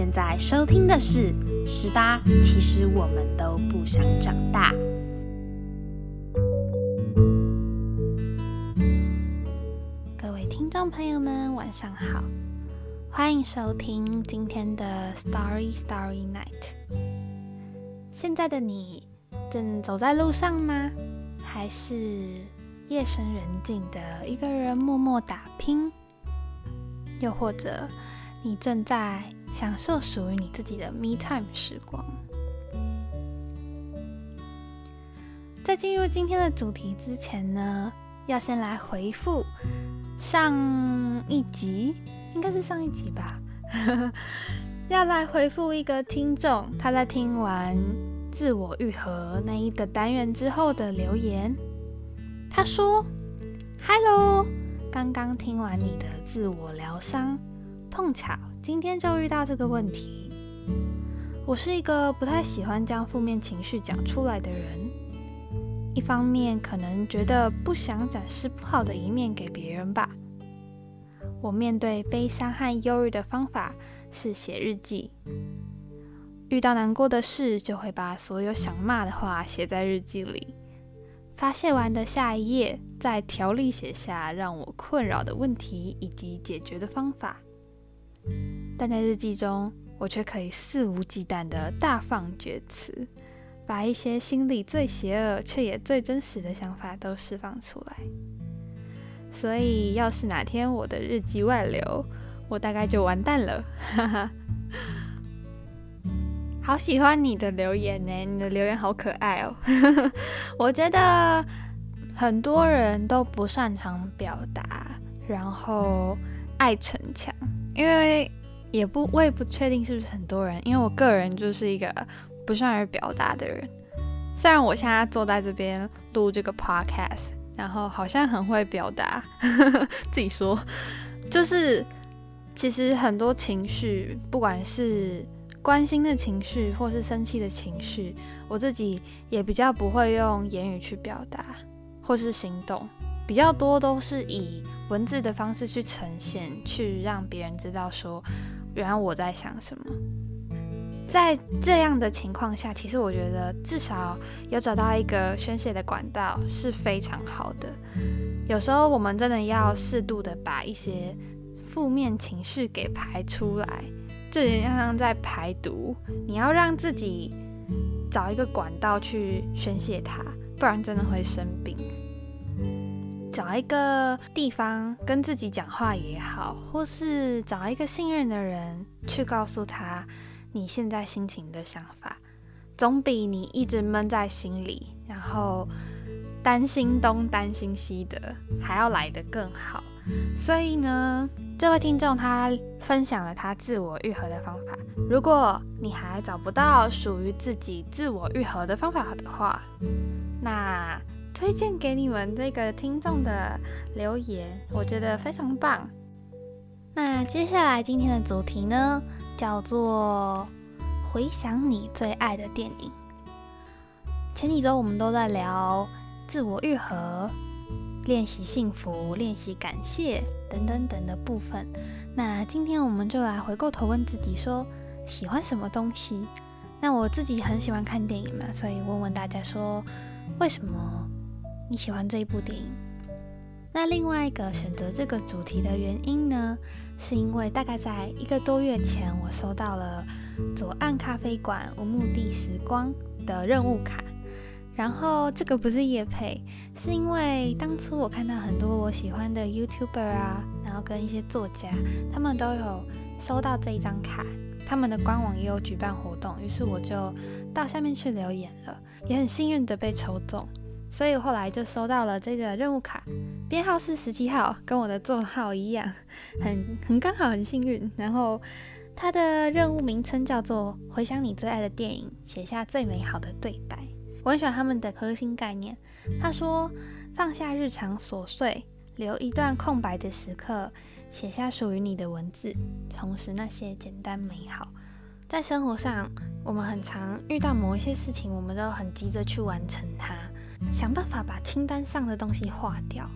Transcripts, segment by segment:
现在收听的是《十八》，其实我们都不想长大。各位听众朋友们，晚上好，欢迎收听今天的《Story Story Night》。现在的你正走在路上吗？还是夜深人静的一个人默默打拼？又或者你正在享受属于你自己的 me time 时光？在进入今天的主题之前呢，要先来回复上一集，应该是上一集吧。要来回复一个听众，他在听完自我愈合那一个单元之后的留言。他说：“Hello，刚刚听完你的自我疗伤，碰巧今天就遇到这个问题。我是一个不太喜欢将负面情绪讲出来的人，一方面可能觉得不想展示不好的一面给别人吧。我面对悲伤和忧郁的方法是写日记，遇到难过的事就会把所有想骂的话写在日记里。”发泄完的下一页，在条例写下让我困扰的问题以及解决的方法。但在日记中，我却可以肆无忌惮的大放厥词，把一些心里最邪恶却也最真实的想法都释放出来。所以，要是哪天我的日记外流，我大概就完蛋了。哈哈。好喜欢你的留言呢，你的留言好可爱哦。我觉得很多人都不擅长表达，然后爱逞强，因为也不我也不确定是不是很多人，因为我个人就是一个不善于表达的人。虽然我现在坐在这边录这个 podcast，然后好像很会表达，自己说，就是其实很多情绪，不管是。关心的情绪，或是生气的情绪，我自己也比较不会用言语去表达，或是行动，比较多都是以文字的方式去呈现，去让别人知道说，原来我在想什么。在这样的情况下，其实我觉得至少有找到一个宣泄的管道是非常好的。有时候我们真的要适度的把一些负面情绪给排出来。就像在排毒，你要让自己找一个管道去宣泄它，不然真的会生病。找一个地方跟自己讲话也好，或是找一个信任的人去告诉他你现在心情的想法，总比你一直闷在心里，然后担心东担心西的还要来得更好。所以呢，这位听众他分享了他自我愈合的方法。如果你还找不到属于自己自我愈合的方法的话，那推荐给你们这个听众的留言，我觉得非常棒。那接下来今天的主题呢，叫做回想你最爱的电影。前几周我们都在聊自我愈合。练习幸福，练习感谢，等等等的部分。那今天我们就来回过头问自己，说喜欢什么东西？那我自己很喜欢看电影嘛，所以问问大家说，为什么你喜欢这一部电影？那另外一个选择这个主题的原因呢，是因为大概在一个多月前，我收到了左岸咖啡馆无目的时光的任务卡。然后这个不是叶配，是因为当初我看到很多我喜欢的 YouTuber 啊，然后跟一些作家，他们都有收到这一张卡，他们的官网也有举办活动，于是我就到下面去留言了，也很幸运的被抽中，所以后来就收到了这个任务卡，编号是十七号，跟我的座号一样，很很刚好，很幸运。然后它的任务名称叫做回想你最爱的电影，写下最美好的对白。我很喜欢他们的核心概念。他说：“放下日常琐碎，留一段空白的时刻，写下属于你的文字，重拾那些简单美好。”在生活上，我们很常遇到某一些事情，我们都很急着去完成它，想办法把清单上的东西划掉。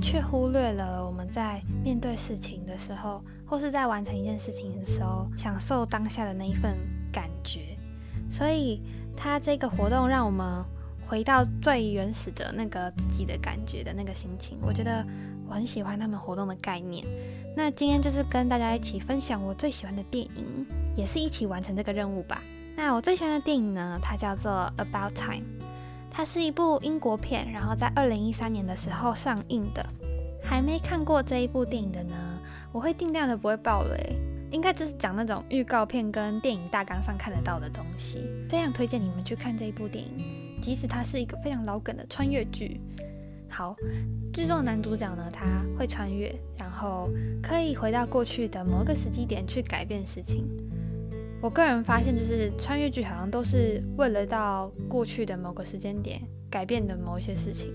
却忽略了我们在面对事情的时候，或是在完成一件事情的时候，享受当下的那一份感觉。所以，它这个活动让我们回到最原始的那个自己的感觉的那个心情。我觉得我很喜欢他们活动的概念。那今天就是跟大家一起分享我最喜欢的电影，也是一起完成这个任务吧。那我最喜欢的电影呢，它叫做《About Time》。它是一部英国片，然后在二零一三年的时候上映的。还没看过这一部电影的呢，我会尽量的不会爆雷，应该就是讲那种预告片跟电影大纲上看得到的东西。非常推荐你们去看这一部电影，即使它是一个非常老梗的穿越剧。好，剧中的男主角呢，他会穿越，然后可以回到过去的某个时机点去改变事情。我个人发现，就是穿越剧好像都是为了到过去的某个时间点改变的某一些事情。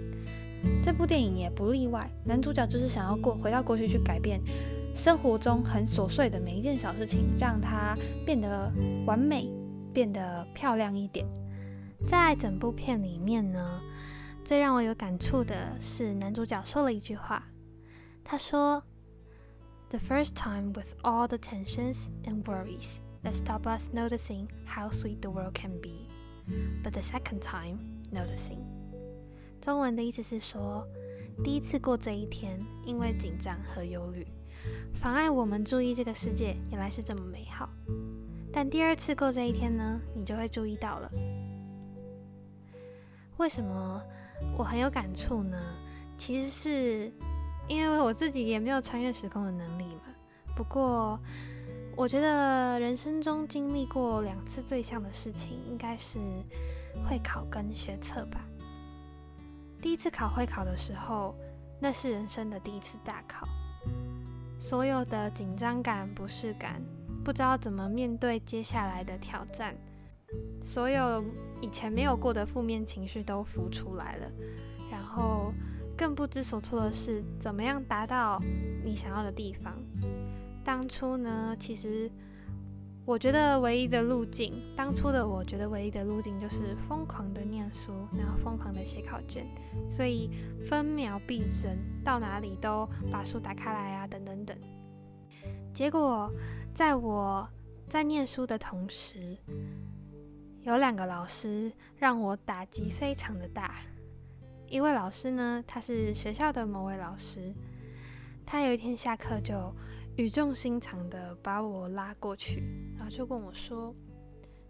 这部电影也不例外，男主角就是想要过回到过去去改变生活中很琐碎的每一件小事情，让它变得完美，变得漂亮一点。在整部片里面呢，最让我有感触的是男主角说了一句话，他说：“The first time with all the tensions and worries。” That stop us noticing how sweet the world can be. But the second time, noticing. 中文的意思是说，第一次过这一天，因为紧张和忧虑，妨碍我们注意这个世界原来是这么美好。但第二次过这一天呢，你就会注意到了。为什么我很有感触呢？其实是因为我自己也没有穿越时空的能力嘛。不过。我觉得人生中经历过两次最像的事情，应该是会考跟学测吧。第一次考会考的时候，那是人生的第一次大考，所有的紧张感、不适感，不知道怎么面对接下来的挑战，所有以前没有过的负面情绪都浮出来了，然后更不知所措的是，怎么样达到你想要的地方。当初呢，其实我觉得唯一的路径，当初的我觉得唯一的路径就是疯狂的念书，然后疯狂的写考卷，所以分秒必争，到哪里都把书打开来啊，等等等。结果在我在念书的同时，有两个老师让我打击非常的大。一位老师呢，他是学校的某位老师，他有一天下课就。语重心长的把我拉过去，然后就跟我说：“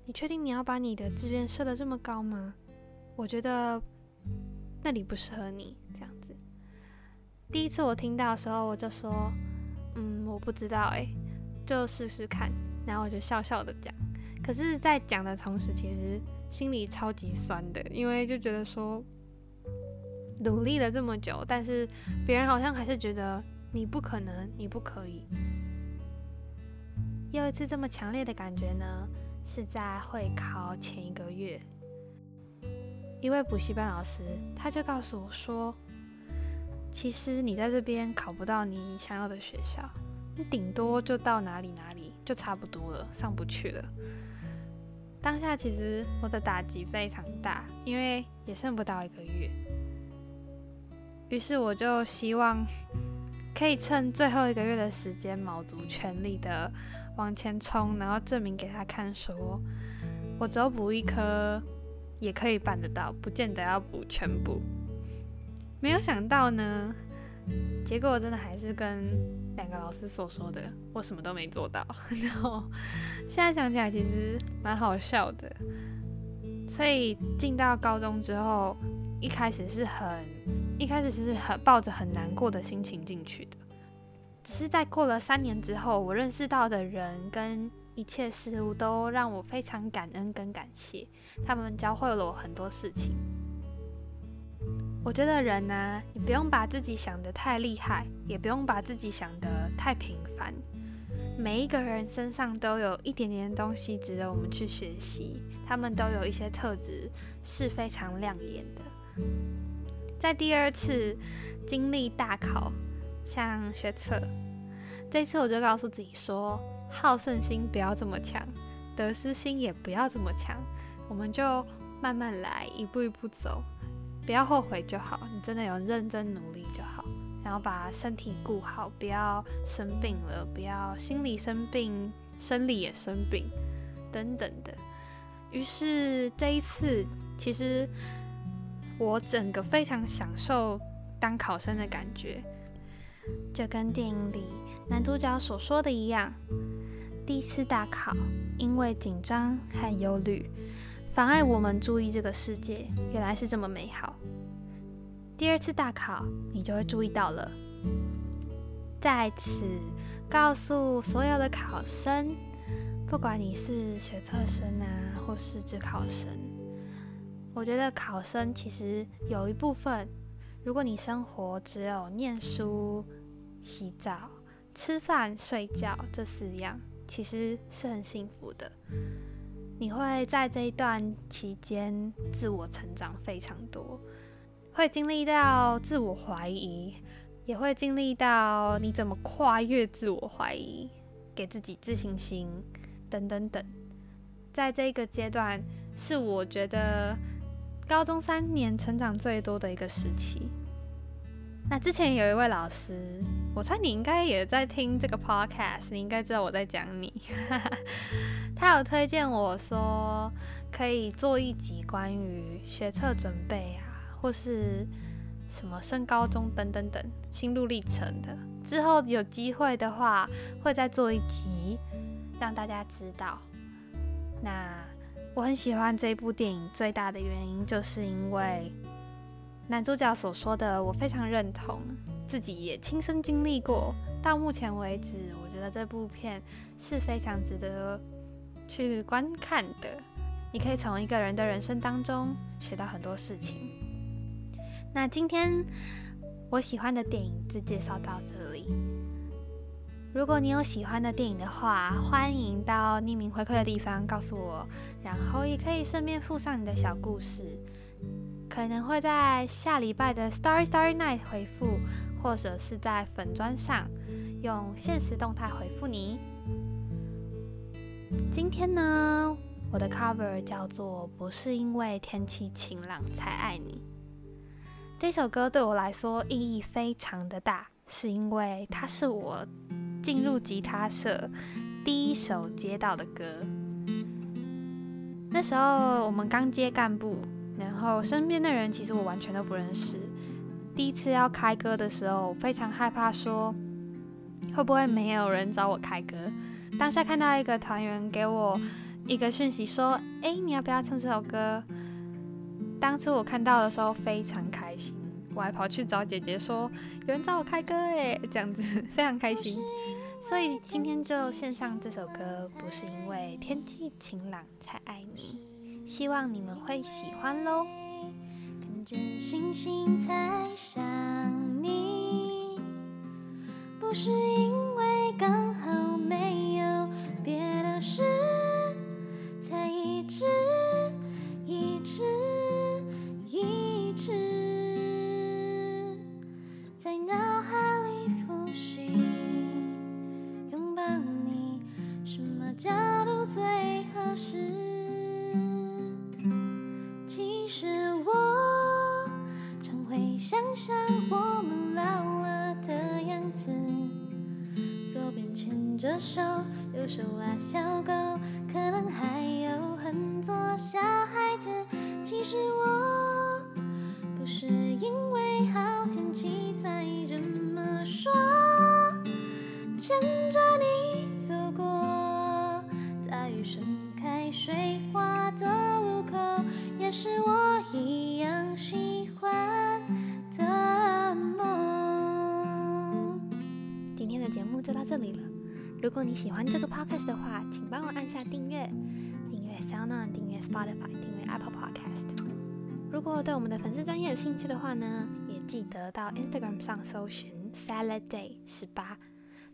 你确定你要把你的志愿设得这么高吗？我觉得那里不适合你这样子。”第一次我听到的时候，我就说：“嗯，我不知道诶，就试试看。”然后我就笑笑的讲。可是，在讲的同时，其实心里超级酸的，因为就觉得说努力了这么久，但是别人好像还是觉得。你不可能，你不可以。又一次这么强烈的感觉呢，是在会考前一个月，一位补习班老师他就告诉我说：“其实你在这边考不到你想要的学校，你顶多就到哪里哪里就差不多了，上不去了。”当下其实我的打击非常大，因为也剩不到一个月，于是我就希望。可以趁最后一个月的时间，卯足全力的往前冲，然后证明给他看，说我只要补一科也可以办得到，不见得要补全部。没有想到呢，结果真的还是跟两个老师所说的，我什么都没做到。然后现在想起来，其实蛮好笑的。所以进到高中之后，一开始是很。一开始是很抱着很难过的心情进去的，只是在过了三年之后，我认识到的人跟一切事物都让我非常感恩跟感谢，他们教会了我很多事情。我觉得人呢，你不用把自己想得太厉害，也不用把自己想得太平凡，每一个人身上都有一点点东西值得我们去学习，他们都有一些特质是非常亮眼的。在第二次经历大考，像学测，这次我就告诉自己说：好胜心不要这么强，得失心也不要这么强，我们就慢慢来，一步一步走，不要后悔就好。你真的有认真努力就好。然后把身体顾好，不要生病了，不要心理生病，生理也生病，等等的。于是这一次，其实我整个非常享受当考生的感觉，就跟电影里男主角所说的一样，第一次大考，因为紧张和忧虑，妨碍我们注意这个世界原来是这么美好。第二次大考，你就会注意到了。在此告诉所有的考生，不管你是学测生啊，或是只考生，我觉得考生其实有一部分，如果你生活只有念书、洗澡、吃饭、睡觉这四样，其实是很幸福的。你会在这一段期间自我成长非常多。会经历到自我怀疑，也会经历到你怎么跨越自我怀疑，给自己自信心，等等等。在这个阶段，是我觉得高中三年成长最多的一个时期。那之前有一位老师，我猜你应该也在听这个 podcast，你应该知道我在讲你。他有推荐我说，可以做一集关于学测准备啊。或是什么升高中等等等心路历程的，之后有机会的话，会再做一集让大家知道。那我很喜欢这部电影，最大的原因就是因为男主角所说的，我非常认同，自己也亲身经历过。到目前为止，我觉得这部片是非常值得去观看的。你可以从一个人的人生当中学到很多事情。那今天我喜欢的电影就介绍到这里。如果你有喜欢的电影的话，欢迎到匿名回馈的地方告诉我，然后也可以顺便附上你的小故事，可能会在下礼拜的 Story Story Night 回复，或者是在粉砖上用现实动态回复你。今天呢，我的 cover 叫做《不是因为天气晴朗才爱你》。这首歌对我来说意义非常的大，是因为它是我进入吉他社第一首接到的歌。那时候我们刚接干部，然后身边的人其实我完全都不认识。第一次要开歌的时候，非常害怕，说会不会没有人找我开歌。当下看到一个团员给我一个讯息说：“哎，你要不要唱这首歌？”当初我看到的时候非常开心，我还跑去找姐姐说有人找我开歌哎，这样子 非常开心。所以今天就献上这首歌，不是因为天气晴朗才爱你，希望你们会喜欢喽。看见星星才想你，不是因手，右手拉小狗，可能还如果你喜欢这个 podcast 的话，请帮我按下订阅，订阅 SoundOn，订阅 Spotify，订阅 Apple Podcast。如果对我们的粉丝专业有兴趣的话呢，也记得到 Instagram 上搜寻 Salad Day 十八，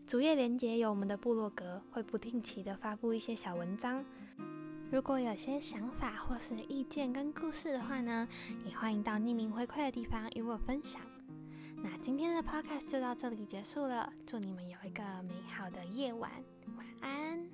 主页连接有我们的部落格，会不定期的发布一些小文章。如果有些想法或是意见跟故事的话呢，也欢迎到匿名回馈的地方与我分享。那今天的 Podcast 就到这里结束了，祝你们有一个美好的夜晚，晚安。